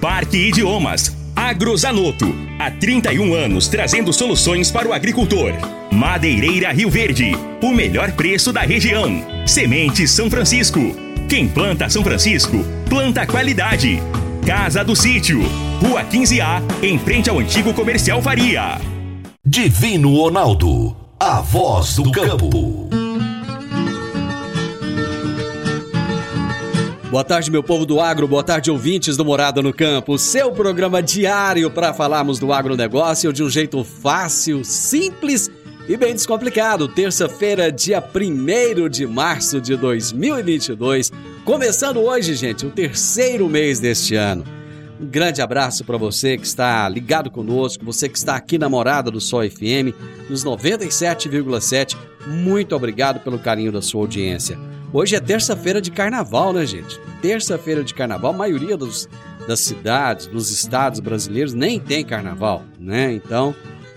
Parque Idiomas. Agrozanoto. Há 31 anos trazendo soluções para o agricultor. Madeireira Rio Verde. O melhor preço da região. Sementes São Francisco. Quem planta São Francisco, planta qualidade. Casa do Sítio. Rua 15A, em frente ao antigo comercial Faria. Divino Ronaldo. A voz do campo. Boa tarde, meu povo do agro, boa tarde, ouvintes do Morada no Campo. Seu programa diário para falarmos do agronegócio de um jeito fácil, simples e bem descomplicado. Terça-feira, dia 1 de março de 2022. Começando hoje, gente, o terceiro mês deste ano. Um grande abraço para você que está ligado conosco, você que está aqui na Morada do Sol FM, nos 97,7. Muito obrigado pelo carinho da sua audiência. Hoje é terça-feira de carnaval, né, gente? Terça-feira de carnaval, a maioria dos, das cidades, dos estados brasileiros nem tem carnaval, né? Então,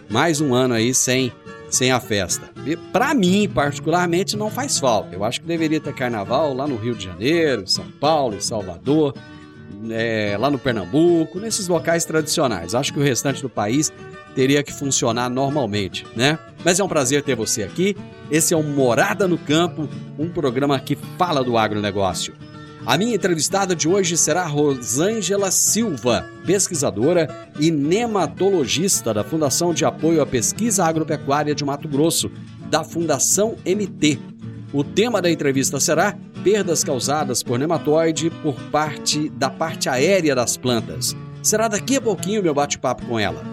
mais um ano aí sem, sem a festa. Para mim, particularmente, não faz falta. Eu acho que deveria ter carnaval lá no Rio de Janeiro, em São Paulo, em Salvador, é, lá no Pernambuco, nesses locais tradicionais. Acho que o restante do país teria que funcionar normalmente, né? Mas é um prazer ter você aqui. Esse é o Morada no Campo, um programa que fala do agronegócio. A minha entrevistada de hoje será Rosângela Silva, pesquisadora e nematologista da Fundação de Apoio à Pesquisa Agropecuária de Mato Grosso, da Fundação MT. O tema da entrevista será perdas causadas por nematóide por parte da parte aérea das plantas. Será daqui a pouquinho meu bate-papo com ela.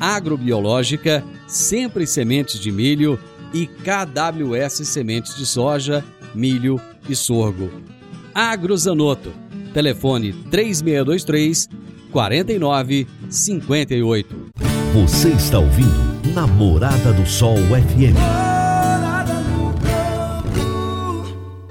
Agrobiológica, Sempre Sementes de Milho e KWS Sementes de Soja, Milho e Sorgo. Agrozanoto. Telefone 3623 4958. Você está ouvindo Namorada do Sol FM.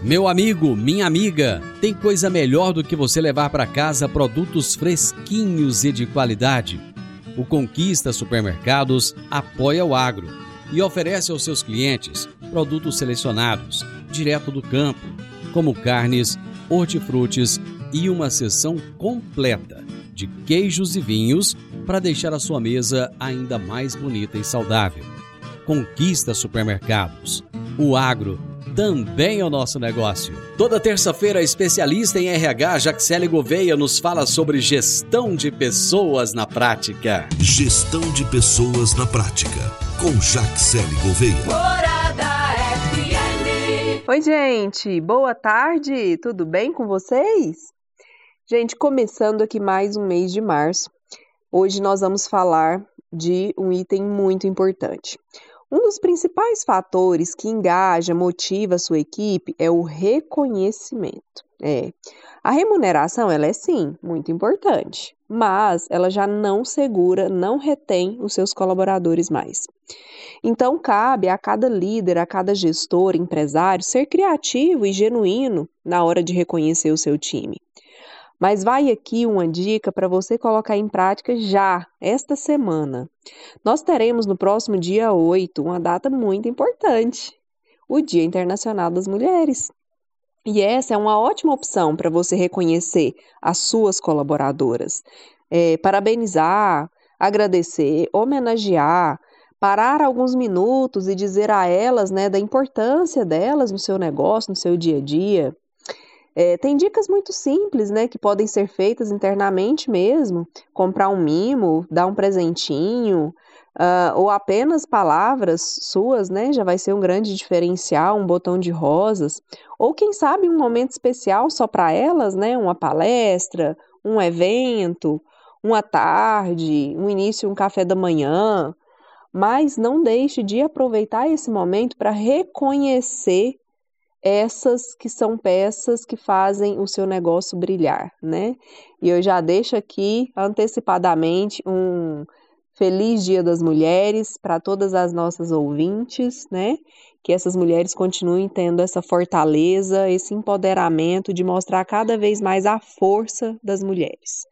Meu amigo, minha amiga, tem coisa melhor do que você levar para casa produtos fresquinhos e de qualidade. O Conquista Supermercados apoia o agro e oferece aos seus clientes produtos selecionados, direto do campo, como carnes, hortifrutis e uma seção completa de queijos e vinhos para deixar a sua mesa ainda mais bonita e saudável. Conquista Supermercados. O agro também é o nosso negócio. Toda terça-feira, a especialista em RH, Jaxele Gouveia, nos fala sobre gestão de pessoas na prática. Gestão de pessoas na prática, com Jaxele Gouveia. Morada FM. Oi, gente, boa tarde, tudo bem com vocês? Gente, começando aqui mais um mês de março, hoje nós vamos falar de um item muito importante. Um dos principais fatores que engaja, motiva a sua equipe é o reconhecimento. É. A remuneração, ela é sim muito importante, mas ela já não segura, não retém os seus colaboradores mais. Então, cabe a cada líder, a cada gestor, empresário, ser criativo e genuíno na hora de reconhecer o seu time. Mas vai aqui uma dica para você colocar em prática já, esta semana. Nós teremos no próximo dia 8 uma data muito importante, o Dia Internacional das Mulheres. E essa é uma ótima opção para você reconhecer as suas colaboradoras, é, parabenizar, agradecer, homenagear, parar alguns minutos e dizer a elas né, da importância delas no seu negócio, no seu dia a dia. É, tem dicas muito simples, né, que podem ser feitas internamente mesmo. Comprar um mimo, dar um presentinho, uh, ou apenas palavras suas, né, já vai ser um grande diferencial, um botão de rosas. Ou quem sabe um momento especial só para elas, né, uma palestra, um evento, uma tarde, um início, um café da manhã. Mas não deixe de aproveitar esse momento para reconhecer essas que são peças que fazem o seu negócio brilhar, né? E eu já deixo aqui antecipadamente um feliz Dia das Mulheres para todas as nossas ouvintes, né? Que essas mulheres continuem tendo essa fortaleza, esse empoderamento de mostrar cada vez mais a força das mulheres.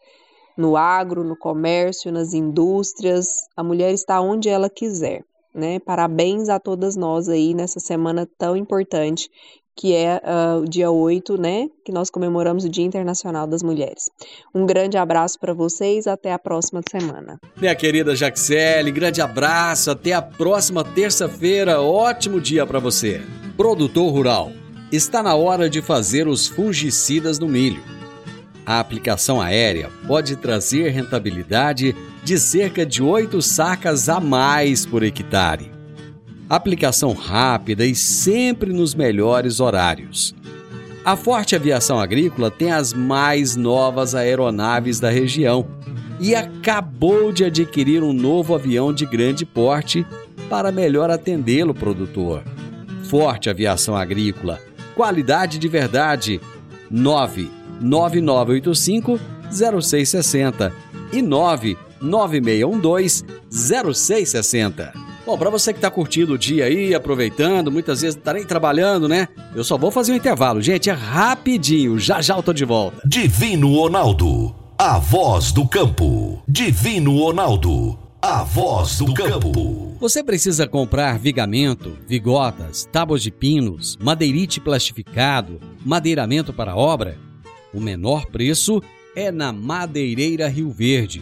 No agro, no comércio, nas indústrias, a mulher está onde ela quiser. Né? Parabéns a todas nós aí nessa semana tão importante que é uh, o dia 8, né, que nós comemoramos o Dia Internacional das Mulheres. Um grande abraço para vocês, até a próxima semana. Minha querida Jaxele, grande abraço, até a próxima terça-feira, ótimo dia para você. Produtor Rural, está na hora de fazer os fungicidas no milho. A aplicação aérea pode trazer rentabilidade de cerca de 8 sacas a mais por hectare aplicação rápida e sempre nos melhores horários. A Forte Aviação Agrícola tem as mais novas aeronaves da região e acabou de adquirir um novo avião de grande porte para melhor atendê-lo, produtor. Forte Aviação Agrícola, qualidade de verdade. 99985 0660 e 99612 0660. Bom, para você que está curtindo o dia aí, aproveitando, muitas vezes não tá nem trabalhando, né? Eu só vou fazer um intervalo. Gente, é rapidinho. Já já eu tô de volta. Divino Ronaldo, a voz do campo. Divino Ronaldo, a voz do campo. Você precisa comprar vigamento, vigotas, tábuas de pinos, madeirite plastificado, madeiramento para obra? O menor preço é na Madeireira Rio Verde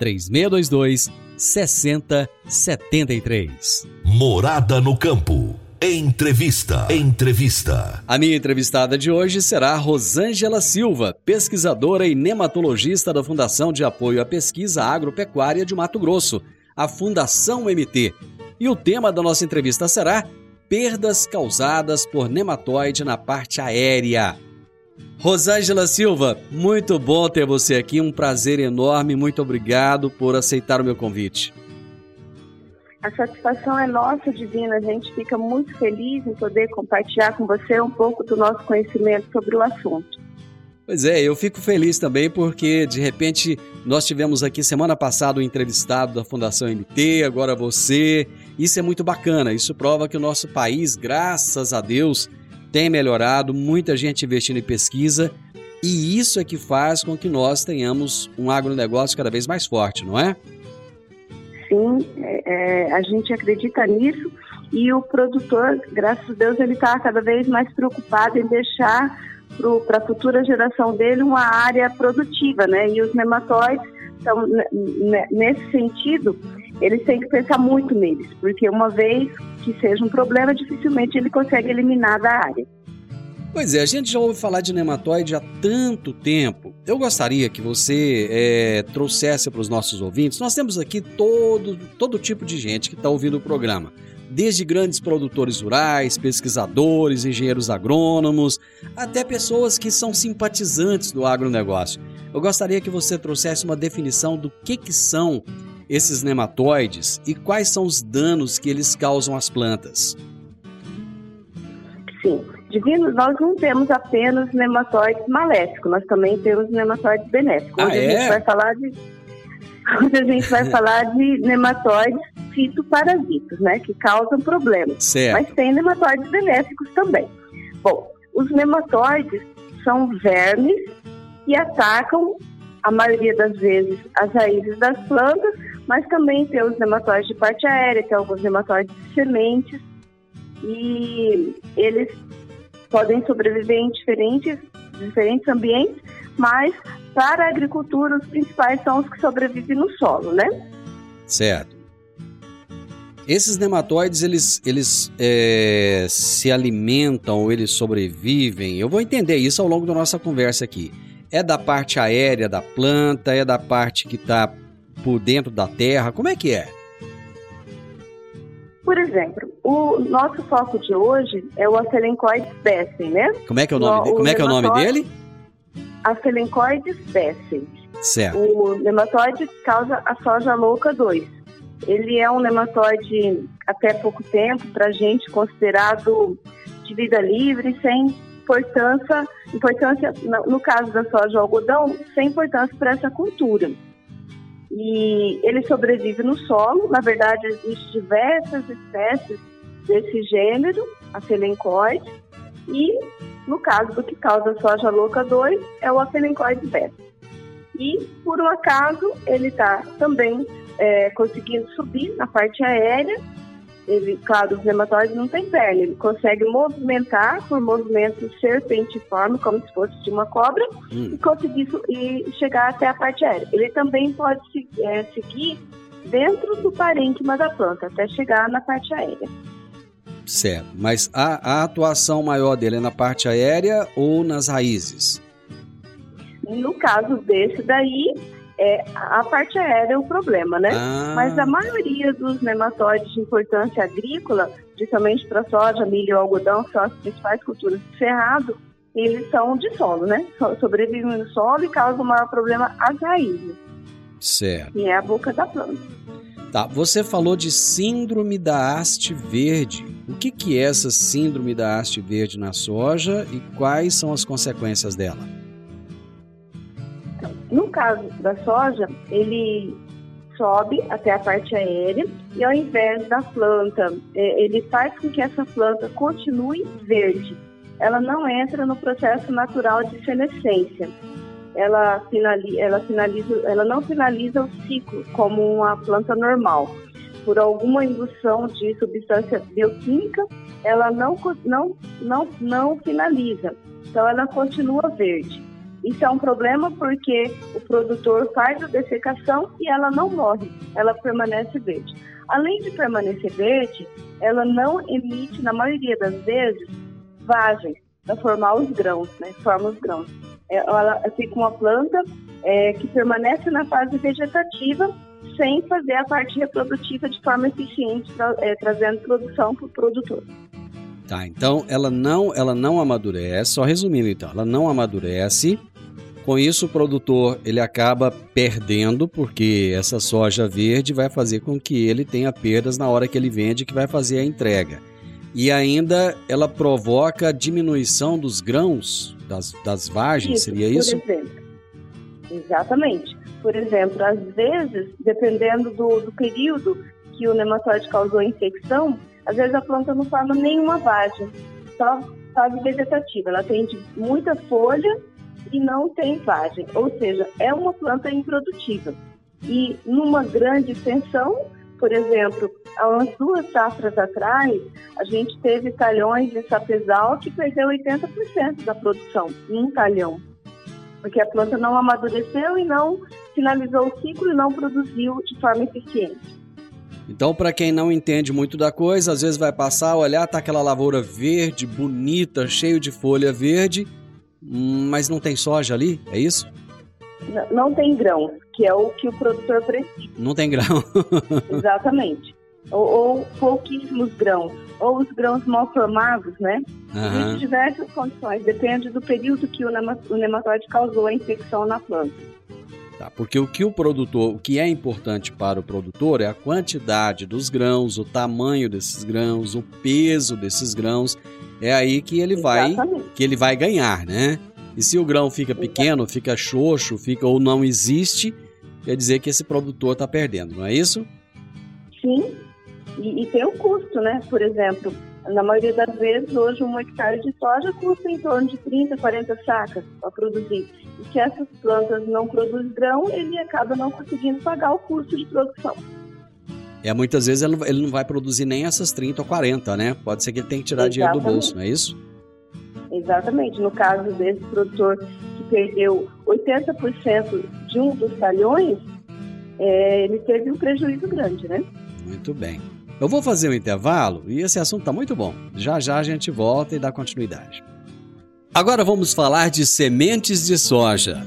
3622 6073. Morada no campo. Entrevista. Entrevista. A minha entrevistada de hoje será Rosângela Silva, pesquisadora e nematologista da Fundação de Apoio à Pesquisa Agropecuária de Mato Grosso, a Fundação MT. E o tema da nossa entrevista será Perdas causadas por nematóide na parte aérea. Rosângela Silva, muito bom ter você aqui, um prazer enorme, muito obrigado por aceitar o meu convite. A satisfação é nossa, Divina. A gente fica muito feliz em poder compartilhar com você um pouco do nosso conhecimento sobre o assunto. Pois é, eu fico feliz também porque, de repente, nós tivemos aqui semana passada o um entrevistado da Fundação MT, agora você. Isso é muito bacana, isso prova que o nosso país, graças a Deus, tem melhorado, muita gente investindo em pesquisa e isso é que faz com que nós tenhamos um agronegócio cada vez mais forte, não é? Sim, é, é a gente acredita nisso e o produtor, graças a Deus, ele está cada vez mais preocupado em deixar para a futura geração dele uma área produtiva, né? E os nematóides, então, nesse sentido, eles têm que pensar muito neles, porque uma vez que seja um problema, dificilmente ele consegue eliminar da área. Pois é, a gente já ouve falar de nematóide há tanto tempo. Eu gostaria que você é, trouxesse para os nossos ouvintes. Nós temos aqui todo, todo tipo de gente que está ouvindo o programa. Desde grandes produtores rurais, pesquisadores, engenheiros agrônomos, até pessoas que são simpatizantes do agronegócio. Eu gostaria que você trouxesse uma definição do que, que são esses nematóides e quais são os danos que eles causam às plantas. Sim. Divino, nós não temos apenas nematóides maléficos, nós também temos nematóides benéficos. Ah, Hoje a é? gente vai falar de Hoje a gente vai falar de nematóides fitoparasitas, né, que causam problemas. Certo. Mas tem nematóides benéficos também. Bom, os nematóides são vermes que atacam, a maioria das vezes, as raízes das plantas, mas também tem os nematóides de parte aérea, tem alguns nematóides de sementes, e eles podem sobreviver em diferentes, diferentes ambientes, mas para a agricultura os principais são os que sobrevivem no solo, né? Certo. Esses nematóides, eles, eles é, se alimentam eles sobrevivem? Eu vou entender isso ao longo da nossa conversa aqui. É da parte aérea da planta? É da parte que está por dentro da terra? Como é que é? Por exemplo, o nosso foco de hoje é o Afelencoides bessem, né? Como é que é o nome, de- O como é que é o nome dele? Afelencoides bessem. Certo. O nematóide causa a soja louca 2. Ele é um nematóide até pouco tempo, para gente, considerado de vida livre, sem importância, importância no caso da soja algodão, sem importância para essa cultura. E ele sobrevive no solo, na verdade existem diversas espécies desse gênero, afelencoide, e no caso do que causa a soja louca 2, é o afelencoide beta. E, por um acaso, ele está também é, conseguindo subir na parte aérea. Ele, claro, os nematóides não têm perna, ele consegue movimentar por movimento serpentiforme, como se fosse de uma cobra, Hum. e conseguir e chegar até a parte aérea. Ele também pode se- é, seguir dentro do parênquima da planta, até chegar na parte aérea. Certo. Mas a, a atuação maior dele é na parte aérea ou nas raízes? No caso desse daí, é, a parte aérea é o problema, né? Ah, Mas a maioria dos nematóides de importância agrícola, principalmente para soja, milho e algodão, que são as principais culturas do cerrado, eles são de solo, né? So- Sobrevivem no solo e causam o maior problema às raízes, certo. que é a boca da planta. Tá, você falou de síndrome da haste verde. O que, que é essa síndrome da haste verde na soja e quais são as consequências dela? No caso da soja, ele sobe até a parte aérea e ao invés da planta, eh, ele faz com que essa planta continue verde. Ela não entra no processo natural de senescência. Ela, finali ela, finaliza, ela não finaliza o ciclo como uma planta normal. Por alguma indução de substância bioquímica, ela não, não, não, não finaliza. Então, ela continua verde. Isso é um problema porque o produtor faz a dessecação e ela não morre, ela permanece verde. Além de permanecer verde, ela não emite, na maioria das vezes, vagens para formar os grãos, né? Forma os grãos. É, Ela fica uma planta é, que permanece na fase vegetativa sem fazer a parte reprodutiva de forma eficiente, tra- é, trazendo produção para o produtor. Tá, então ela não, ela não amadurece, só resumindo então, ela não amadurece. Com isso o produtor ele acaba perdendo porque essa soja verde vai fazer com que ele tenha perdas na hora que ele vende, que vai fazer a entrega. E ainda ela provoca a diminuição dos grãos, das, das vagens, seria isso? Por exemplo. Exatamente. Por exemplo, às vezes, dependendo do, do período que o nematóide causou a infecção, às vezes a planta não forma nenhuma vagem, só fase vegetativa. Ela tem muita folha e não tem vagem, ou seja, é uma planta improdutiva. E numa grande extensão, por exemplo, há umas duas safras atrás, a gente teve talhões de sapezal que perdeu 80% da produção em um talhão. Porque a planta não amadureceu e não finalizou o ciclo e não produziu de forma eficiente. Então, para quem não entende muito da coisa, às vezes vai passar, olhar, tá aquela lavoura verde, bonita, cheio de folha verde, mas não tem soja ali, é isso? N- Não tem grãos, que é o que o produtor precisa. Não tem grão. Exatamente. ou, ou pouquíssimos grãos, ou os grãos mal formados, né? Existem diversas condições, depende do período que o, o nematóide causou a infecção na planta. Tá, porque o que o produtor, o que é importante para o produtor é a quantidade dos grãos, o tamanho desses grãos, o peso desses grãos. É aí que ele vai Exatamente. que ele vai ganhar, né? E se o grão fica pequeno, fica xoxo, fica ou não existe, quer dizer que esse produtor está perdendo, não é isso? Sim, e, e tem o custo, né? Por exemplo, na maioria das vezes, hoje um hectare de soja custa em torno de 30, 40 sacas para produzir. E se essas plantas não produzem grão, ele acaba não conseguindo pagar o custo de produção. É, muitas vezes ele não, ele não vai produzir nem essas 30 ou 40, né? Pode ser que ele tenha que tirar dinheiro do Exatamente. bolso, não é isso? Exatamente. No caso desse produtor que perdeu 80% de um dos talhões, é, ele teve um prejuízo grande, né? Muito bem. Eu vou fazer um intervalo e esse assunto está muito bom. Já já a gente volta e dá continuidade. Agora vamos falar de sementes de soja.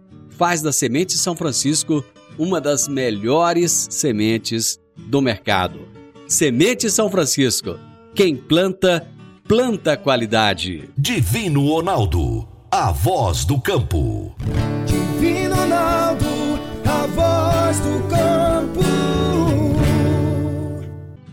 faz da Semente São Francisco uma das melhores sementes do mercado. Semente São Francisco. Quem planta, planta qualidade. Divino Ronaldo, a voz do campo. Divino Ronaldo, a voz do campo.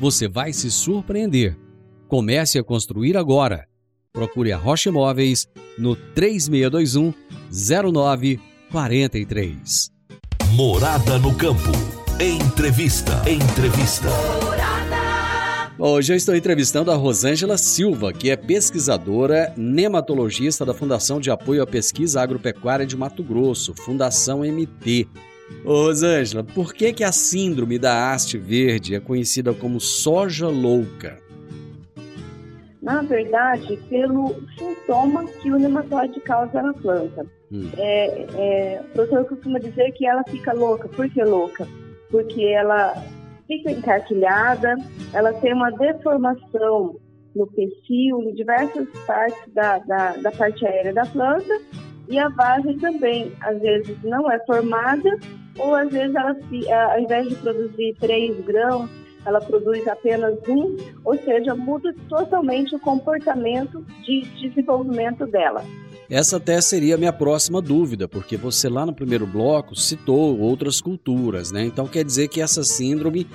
você vai se surpreender. Comece a construir agora. Procure a Rocha Imóveis no 3621 0943. Morada no campo. Entrevista. Entrevista. Hoje eu estou entrevistando a Rosângela Silva, que é pesquisadora nematologista da Fundação de Apoio à Pesquisa Agropecuária de Mato Grosso, Fundação MT. Ô Rosângela, por que, que a síndrome da haste verde é conhecida como soja louca? Na verdade, pelo sintoma que o nematóide causa na planta. Hum. É, é, o professor costuma dizer que ela fica louca. Por que louca? Porque ela fica encarquilhada, ela tem uma deformação no pecíolo, em diversas partes da, da, da parte aérea da planta, e a vagem também, às vezes, não é formada, ou às vezes ela, se, ao invés de produzir três grãos, ela produz apenas um, ou seja, muda totalmente o comportamento de desenvolvimento dela. Essa até seria a minha próxima dúvida, porque você lá no primeiro bloco citou outras culturas, né? Então quer dizer que essa síndrome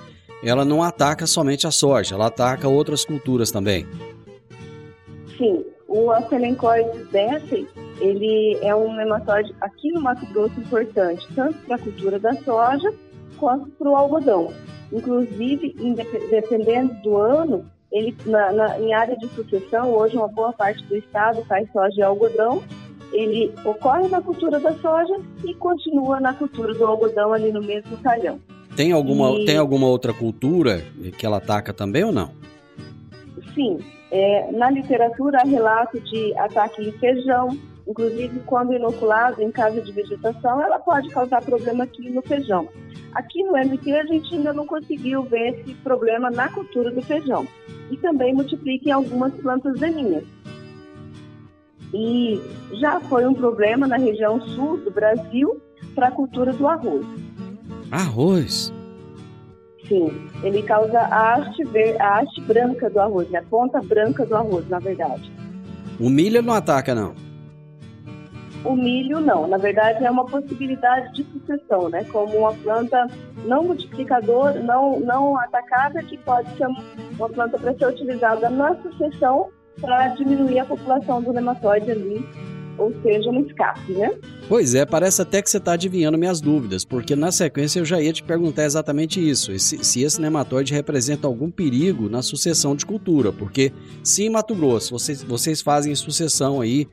ela não ataca somente a soja, ela ataca outras culturas também. Sim, o Astelencoides desse, ele é um nematóide aqui no Mato Grosso importante, tanto para a cultura da soja quanto para o algodão. Inclusive, dependendo do ano, ele na, na- em área de sucessão, hoje uma boa parte do estado faz soja e algodão, ele ocorre na cultura da soja e continua na cultura do algodão ali no mesmo talhão. Tem alguma, E- tem alguma outra cultura que ela ataca também ou não? Sim, é, na literatura há relato de ataque em feijão, inclusive quando inoculado em casa de vegetação, ela pode causar problema aqui no feijão. Aqui no MT a gente ainda não conseguiu ver esse problema na cultura do feijão. E também multiplica em algumas plantas daninhas. E já foi um problema na região sul do Brasil para a cultura do arroz. Arroz. Sim, ele causa a haste, ver, a haste branca do arroz, né? A ponta branca do arroz, na verdade. O milho não ataca não. O milho não, na verdade é uma possibilidade de sucessão, né? Como uma planta não multiplicadora, não, não atacada, que pode ser uma planta para ser utilizada na sucessão para diminuir a população do nematóide ali, ou seja, um escape, né? Pois é, parece até que você está adivinhando minhas dúvidas, porque na sequência eu já ia te perguntar exatamente isso: se, se esse nematóide representa algum perigo na sucessão de cultura, porque se em Mato Grosso vocês, vocês fazem sucessão aí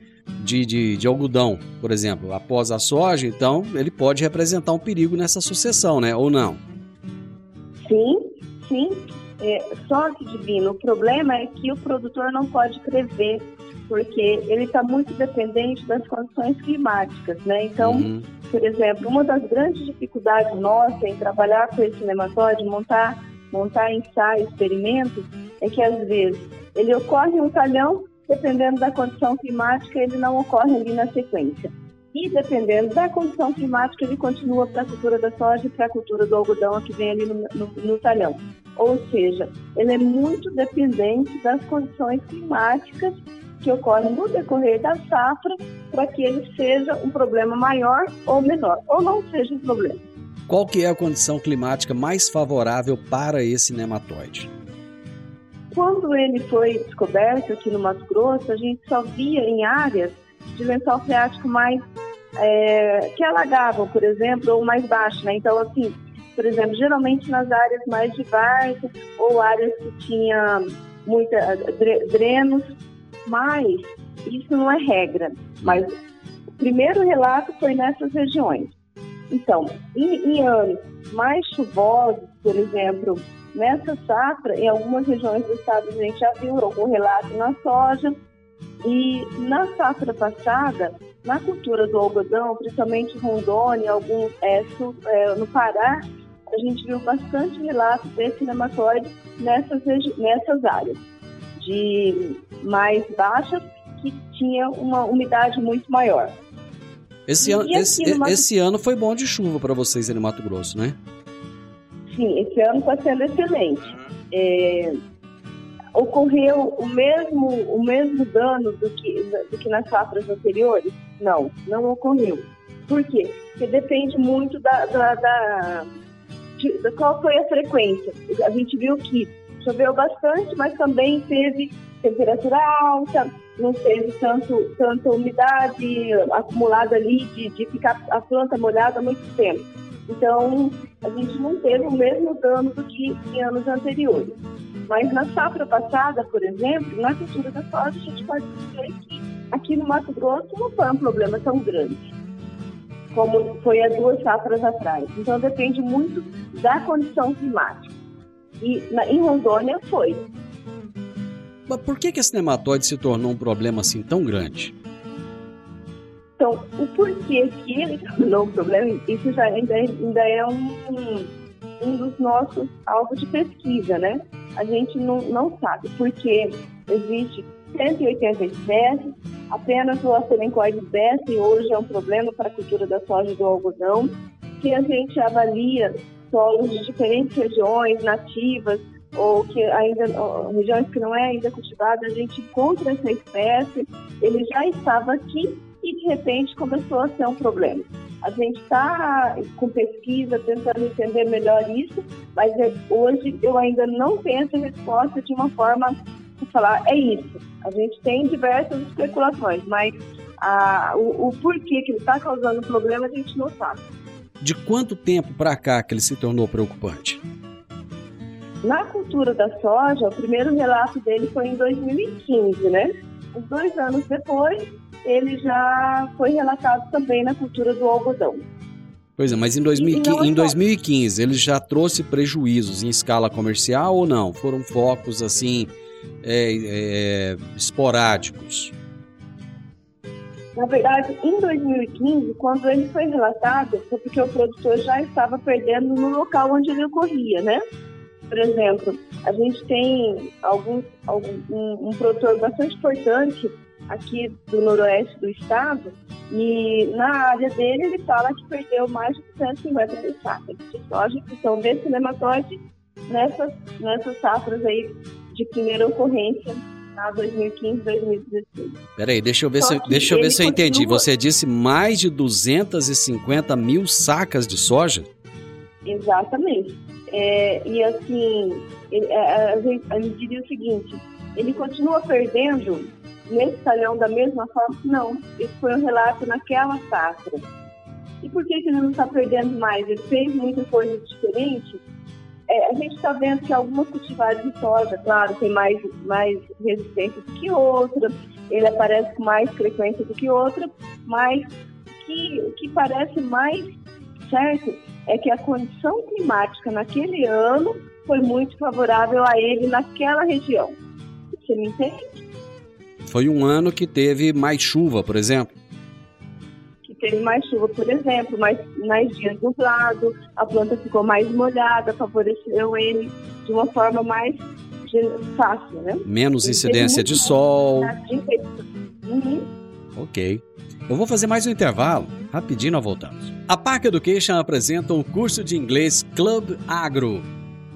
de, de, de, algodão, por exemplo, após a soja, então ele pode representar um perigo nessa sucessão, né? Ou não? Sim, sim. É, só que, Divino, o problema é que o produtor não pode prever, porque ele está muito dependente das condições climáticas, né? Então, uhum. por exemplo, uma das grandes dificuldades nossas em trabalhar com esse nematóide, montar, montar ensaios, experimentos, é que às vezes ele ocorre um talhão dependendo da condição climática, ele não ocorre ali na sequência. E dependendo da condição climática, ele continua para a cultura da soja e para a cultura do algodão que vem ali no, no, no talhão. Ou seja, ele é muito dependente das condições climáticas que ocorrem no decorrer da safra para que ele seja um problema maior ou menor, ou não seja um problema. Qual que é a condição climática mais favorável para esse nematóide? Quando ele foi descoberto aqui no Mato Grosso, a gente só via em áreas de lençol freático mais é, que alagavam, por exemplo, ou mais baixo, né? Então, assim, por exemplo, geralmente nas áreas mais de várzea ou áreas que tinha muita drenos, mas isso não é regra. Mas o primeiro relato foi nessas regiões. Então, em, em anos mais chuvosos, por exemplo, Nessa safra, em algumas regiões do estado, a gente já viu algum relato na soja. E na safra passada, na cultura do algodão, principalmente Rondônia, algum, é, é, no Pará, a gente viu bastante relato desse nematóide nessas, nessas áreas de mais baixas que tinha uma umidade muito maior. Esse, an esse, esse ano foi bom de chuva para vocês em Mato Grosso, né? sim, esse ano está sendo excelente. É, ocorreu o mesmo, o mesmo dano do que, do que nas safras anteriores? Não, não ocorreu. Por quê? Porque depende muito da, da, da de, de qual foi a frequência. A gente viu que choveu bastante, mas também teve temperatura alta, não teve tanto, tanta umidade acumulada ali de, de ficar a planta molhada muito tempo. Então, a gente não teve o mesmo dano do que em anos anteriores. Mas na safra passada, por exemplo, na cultura da soja, a gente pode dizer que aqui no Mato Grosso não foi um problema tão grande como foi há duas safras atrás. Então, depende muito da condição climática. E na, em Rondônia foi. Mas por que, que esse nematóide se tornou um problema assim tão grande? Então, o porquê que ele tornou um problema, isso já ainda, ainda é um, um dos nossos alvos de pesquisa, né? A gente não, não sabe, porque existe 180 espécies, apenas o astelencoide besta hoje é um problema para a cultura da soja e do algodão, que a gente avalia solos de diferentes regiões nativas, ou que ainda regiões que não é ainda cultivada, a gente encontra essa espécie, ele já estava aqui e de repente começou a ser um problema. A gente está com pesquisa tentando entender melhor isso, mas é, hoje eu ainda não tenho essa resposta de uma forma de falar é isso. A gente tem diversas especulações, mas a, o, o porquê que ele está causando problema a gente não sabe. De quanto tempo para cá que ele se tornou preocupante? Na cultura da soja, o primeiro relato dele foi em 2015, né? Uns dois anos depois, ele já foi relatado também na cultura do algodão. Pois é, mas em, 2015, em 2015 ele já trouxe prejuízos em escala comercial ou não? Foram focos assim é, é, esporádicos? Na verdade, em 2015, quando ele foi relatado, foi porque o produtor já estava perdendo no local onde ele ocorria, né? Por exemplo, a gente tem algum, algum um, um produtor bastante importante aqui do noroeste do estado, e na área dele ele fala que perdeu mais de 150 mil sacas de soja que são desse nematóide nessas, nessas safras aí de primeira ocorrência na 2015, 2016. Peraí, deixa eu ver, Só se, deixa eu ver se eu entendi. continua- Você disse mais de 250 mil sacas de soja? Exatamente. É, e assim, ele, é, a gente, a gente diria o seguinte, ele continua perdendo nesse talhão da mesma forma? Não, esse foi um relato naquela safra. E por que, que ele não está perdendo mais? Ele fez muita coisa diferente? É, a gente está vendo que algumas cultivares de soja, claro, tem mais, mais resistência do que outra, ele aparece com mais frequência do que outra, mas que, o que parece mais certo é que a condição climática naquele ano foi muito favorável a ele naquela região. Você me entende? Foi um ano que teve mais chuva, por exemplo. Teve mais chuva, por exemplo, mais, mais dias nublado, a planta ficou mais molhada, favoreceu ele de uma forma mais fácil, né? Menos Ele incidência de sol. Uhum. Ok. Eu vou fazer mais um intervalo. Rapidinho nós voltamos. A Park Education apresenta o curso de inglês Club Agro.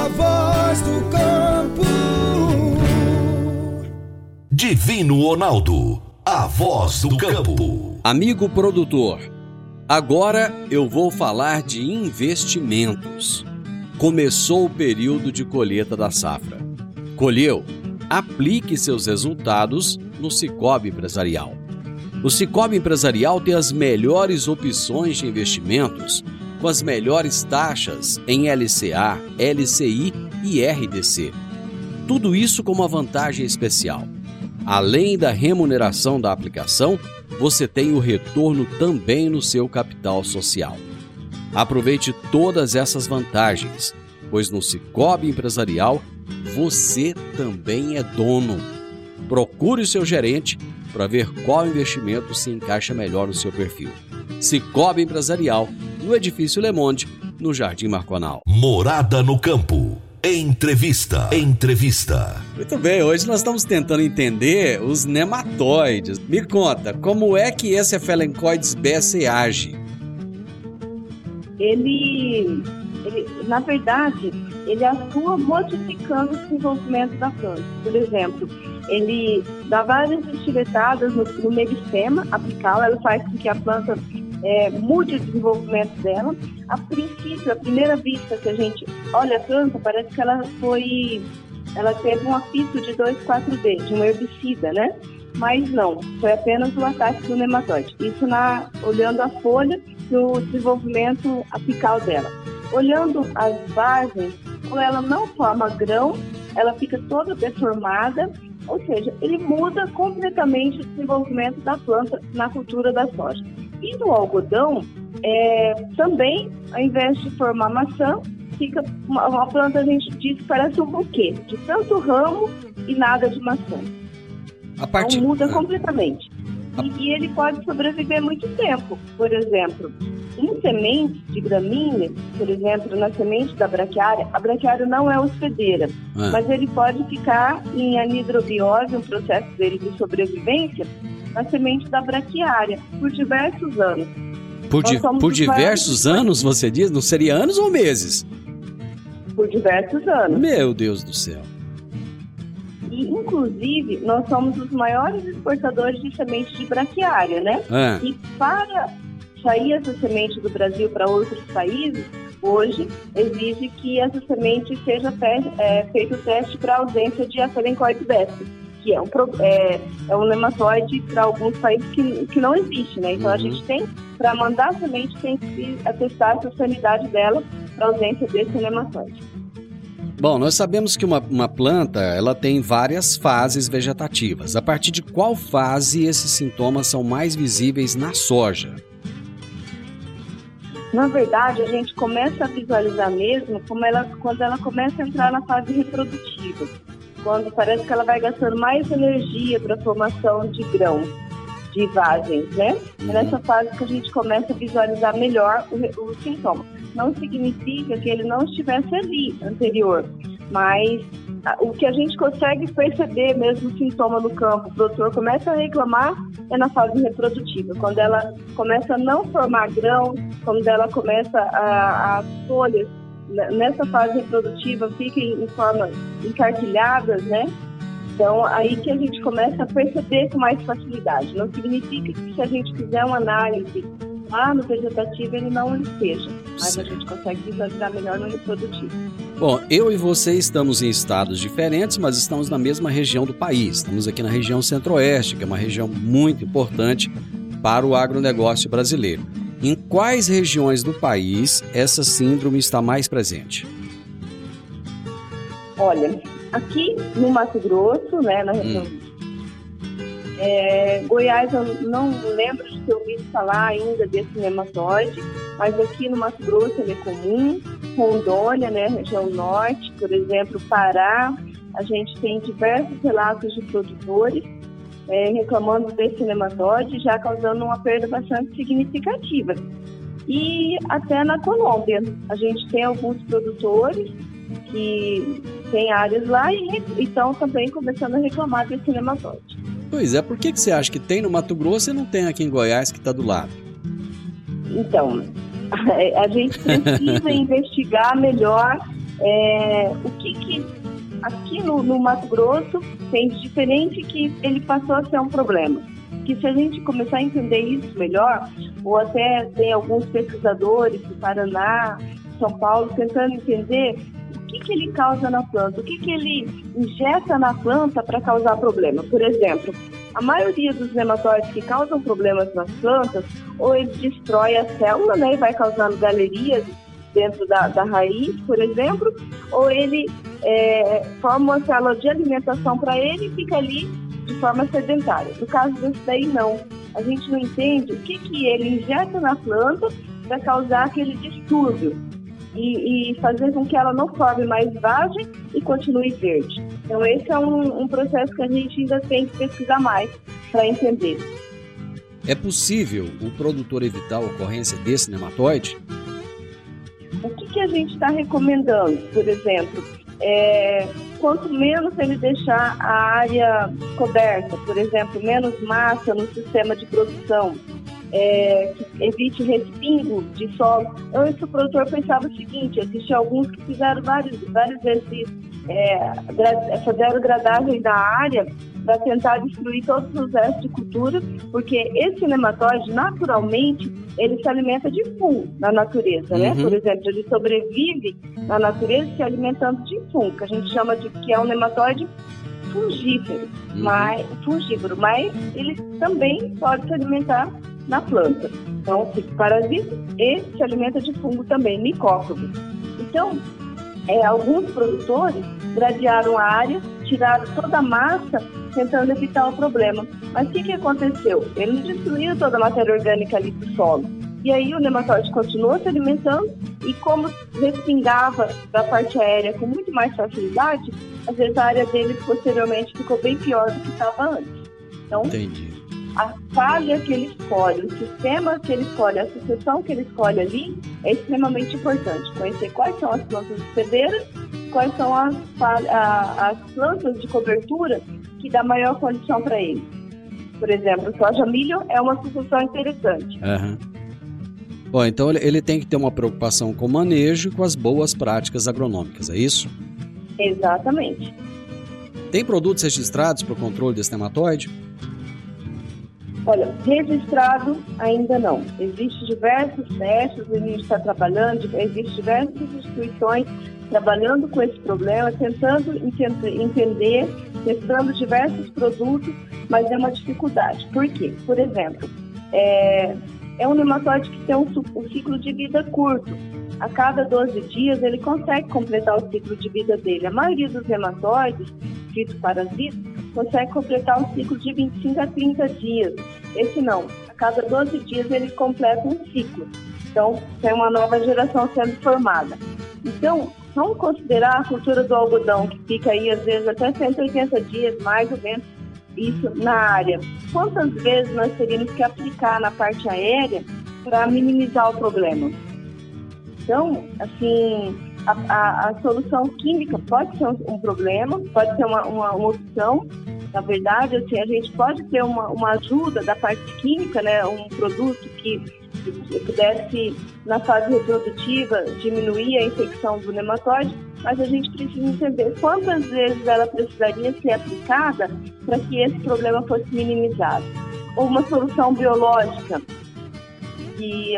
a voz do campo. Divino Ronaldo, a voz do campo. Amigo produtor, agora eu vou falar de investimentos. Começou o período de colheita da safra. Colheu? Aplique seus resultados no Cicobi Empresarial. O Cicobi Empresarial tem as melhores opções de investimentos com as melhores taxas em LCA, LCI e RDC. Tudo isso com uma vantagem especial. Além da remuneração da aplicação, você tem o retorno também no seu capital social. Aproveite todas essas vantagens, pois no Cicobi Empresarial você também é dono. Procure o seu gerente para ver qual investimento se encaixa melhor no seu perfil. Cicobi Empresarial, no Edifício Le Monde, no Jardim Marconal. Morada no campo. Entrevista. Entrevista. Muito bem, hoje nós estamos tentando entender os nematóides. Me conta, como é que esse Ephelencoides besse age? Ele, ele, na verdade, ele atua modificando o desenvolvimento da planta. Por exemplo, ele dá várias estiletadas no, no meristema apical, ela faz com que a planta é, mude o desenvolvimento dela. A princípio, à primeira vista que a gente olha a planta, parece que ela foi. Ela teve um apito de 2,4-D, de um herbicida, né? Mas não, foi apenas o ataque do nematóide. Isso na, olhando a folha e o desenvolvimento apical dela. Olhando as bases, ela não forma grão, ela fica toda deformada, ou seja, ele muda completamente o desenvolvimento da planta na cultura da soja. E no algodão, é, também, ao invés de formar maçã, fica uma, uma planta, a gente diz que parece um buquê, de tanto ramo e nada de maçã. A parte... Então muda Ah, completamente. E, e ele pode sobreviver muito tempo. Por exemplo, em sementes de gramínea, por exemplo, na semente da braquiária, a braquiária não é hospedeira, Ah. mas ele pode ficar em anidrobiose, um processo dele de sobrevivência, na semente da braquiária, por diversos anos. por, di- por os diversos anos, você diz? Não seria anos ou meses? Por diversos anos. Meu Deus do céu. E, inclusive, nós somos os maiores exportadores de semente de braquiária, né? Ah, E para sair essa semente do Brasil para outros países, hoje exige que essa semente seja é, feito o teste para ausência de Afelencoide besta. que é um, é, é um nematóide para alguns países que, que não existe, né? Então a Uhum. gente tem, para mandar a semente, tem que atestar a sanidade dela para ausência desse nematóide. Bom, nós sabemos que uma, uma planta ela tem várias fases vegetativas. A partir de qual fase esses sintomas são mais visíveis na soja? Na verdade, a gente começa a visualizar mesmo como ela, quando ela começa a entrar na fase reprodutiva. Quando parece que ela vai gastando mais energia para a formação de grãos, de vagens, né? É nessa fase que a gente começa a visualizar melhor o, re- o sintoma. Não significa que ele não estivesse ali anterior, mas o que a gente consegue perceber mesmo o sintoma no campo, o produtor começa a reclamar é na fase reprodutiva, quando ela começa a não formar grão, quando ela começa a, as folhas né, nessa fase reprodutiva fiquem em formas encarquilhadas, né? Então, aí que a gente começa a perceber com mais facilidade. Não significa que se a gente fizer uma análise lá no vegetativo, ele não esteja, mas a gente consegue visualizar melhor no reprodutivo. Bom, eu e você estamos em estados diferentes, mas estamos na mesma região do país. Estamos aqui na região centro-oeste, que é uma região muito importante para o agronegócio brasileiro. Em quais regiões do país essa síndrome está mais presente? Olha, aqui no Mato Grosso, né, na região é, Goiás, eu não lembro de ter ouvido falar ainda desse nematóide, mas aqui no Mato Grosso ele é comum. Rondônia, né, região norte, por exemplo, Pará, a gente tem diversos relatos de produtores é, reclamando desse nematóide, já causando uma perda bastante significativa. E até na Colômbia, a gente tem alguns produtores que têm áreas lá e estão também começando a reclamar desse nematóide. Pois é, por que, que você acha que tem no Mato Grosso e não tem aqui em Goiás, que está do lado? Então, a gente precisa investigar melhor é, o que, que aqui no, no Mato Grosso tem de diferente que ele passou a ser um problema. Que se a gente começar a entender isso melhor, ou até tem alguns pesquisadores do Paraná, São Paulo, tentando entender que, que ele causa na planta, o que, que ele injeta na planta para causar problema. Por exemplo, a maioria dos nematóides que causam problemas nas plantas, ou ele destrói a célula né, e vai causando galerias dentro da, da raiz, por exemplo, ou ele é, forma uma célula de alimentação para ele e fica ali de forma sedentária. No caso desse daí, não. A gente não entende o que, que ele injeta na planta para causar aquele distúrbio e, e, fazer com que ela não forme mais vagem e continue verde. Então, esse é um, um processo que a gente ainda tem que pesquisar mais para entender. É possível o produtor evitar a ocorrência desse nematóide? O que, que a gente está recomendando, por exemplo? É, quanto menos ele deixar a área coberta, por exemplo, menos massa no sistema de produção, é, que evite respingo de solo. Antes o produtor pensava o seguinte, existiam alguns que fizeram vários, várias vezes, é, fizeram gradagem da área para tentar destruir todos os restos de cultura, porque esse nematóide, naturalmente, ele se alimenta de fungo na natureza, né? Uhum. Por exemplo, ele sobrevive na natureza se alimentando de fungo, que a gente chama de que é um nematóide fungífero, Uhum. mas, fungívoro, mas ele também pode se alimentar na planta. Então, fica parasita e se alimenta de fungo também, micófago. Então, é, alguns produtores gradearam a área, tiraram toda a massa, tentando evitar o problema. Mas o que, que aconteceu? Ele destruiu toda a matéria orgânica ali do solo. E aí o nematóide continuou se alimentando e como respingava da parte aérea com muito mais facilidade, às vezes a área dele posteriormente ficou bem pior do que estava antes. Então, Entendi. A falha que ele escolhe, o sistema que ele escolhe, a sucessão que ele escolhe ali é extremamente importante. Conhecer quais são as plantas hospedeiras, quais são as, a- as plantas de cobertura que dá maior condição para ele. Por exemplo, soja milho é uma sucessão interessante. Aham. Bom, então ele, ele tem que ter uma preocupação com o manejo e com as boas práticas agronômicas, é isso? Exatamente. Tem produtos registrados para o controle desse nematóide? Olha, registrado ainda não. Existem diversos testes, a gente está trabalhando, existem diversas instituições trabalhando com esse problema, tentando entender, testando diversos produtos, mas é uma dificuldade. Por quê? Por exemplo, é, é um nematóide que tem um, um ciclo de vida curto. A cada 12 dias ele consegue completar o ciclo de vida dele. A maioria dos nematóides, fitoparasitas, consegue completar um ciclo de 25 a 30 dias. Esse não. A cada 12 dias ele completa um ciclo. Então, tem uma nova geração sendo formada. Então, vamos considerar a cultura do algodão, que fica aí às vezes até 180 dias, mais ou menos, isso na área. Quantas vezes nós teríamos que aplicar na parte aérea para minimizar o problema? Então, assim, a, a, a, solução química pode ser um, um problema, pode ser uma, uma, uma, opção. Na verdade, assim, a gente pode ter uma, uma ajuda da parte química, né, um produto que pudesse, na fase reprodutiva, diminuir a infecção do nematóide, mas a gente precisa entender quantas vezes ela precisaria ser aplicada para que esse problema fosse minimizado. Ou uma solução biológica,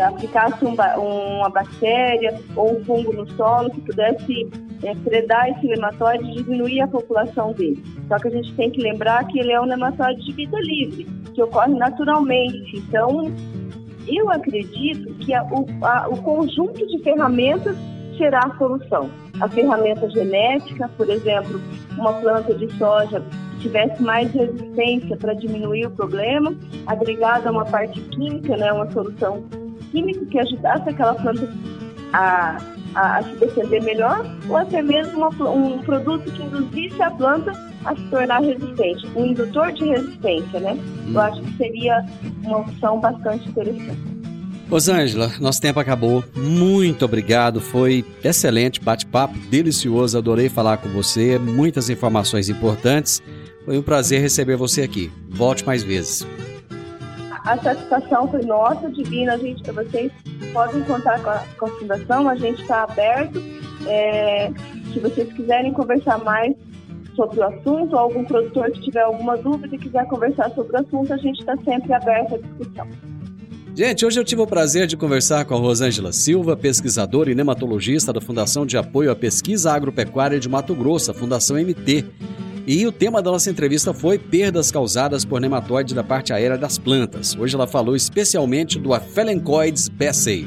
aplicasse um, uma bactéria ou um fungo no solo que pudesse é, predar esse nematóide e diminuir a população dele. Só que a gente tem que lembrar que ele é um nematóide de vida livre, que ocorre naturalmente. Então, eu acredito que a, o, a, o conjunto de ferramentas será a solução. A ferramenta genética, por exemplo, uma planta de soja tivesse mais resistência para diminuir o problema, agregada a uma parte química, né, uma solução química que ajudasse aquela planta a, a, a se defender melhor, ou até mesmo uma, um produto que induzisse a planta a se tornar resistente, um indutor de resistência, né? Eu acho que seria uma opção bastante interessante. Rosângela, nosso tempo acabou. Muito obrigado. Foi excelente bate-papo, delicioso. Adorei falar com você. Muitas informações importantes. Foi um prazer receber você aqui. Volte mais vezes. A satisfação foi nossa, Divina. A gente, vocês podem contar com a, com a Fundação. A gente está aberto. É, se vocês quiserem conversar mais, sobre o assunto, ou algum produtor que tiver alguma dúvida e quiser conversar sobre o assunto, a gente está sempre aberto à discussão. Gente, hoje eu tive o prazer de conversar com a Rosângela Silva, pesquisadora e nematologista da Fundação de Apoio à Pesquisa Agropecuária de Mato Grosso, a Fundação MT. E o tema da nossa entrevista foi perdas causadas por nematóide da parte aérea das plantas. Hoje ela falou especialmente do Aphelencoides bassei.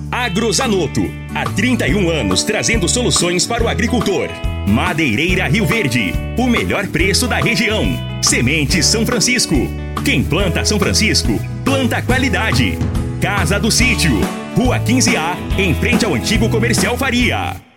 Agrozanoto. Há 31 anos trazendo soluções para o agricultor. Madeireira Rio Verde. O melhor preço da região. Sementes São Francisco. Quem planta São Francisco, planta qualidade. Casa do Sítio. Rua 15A, em frente ao antigo comercial Faria.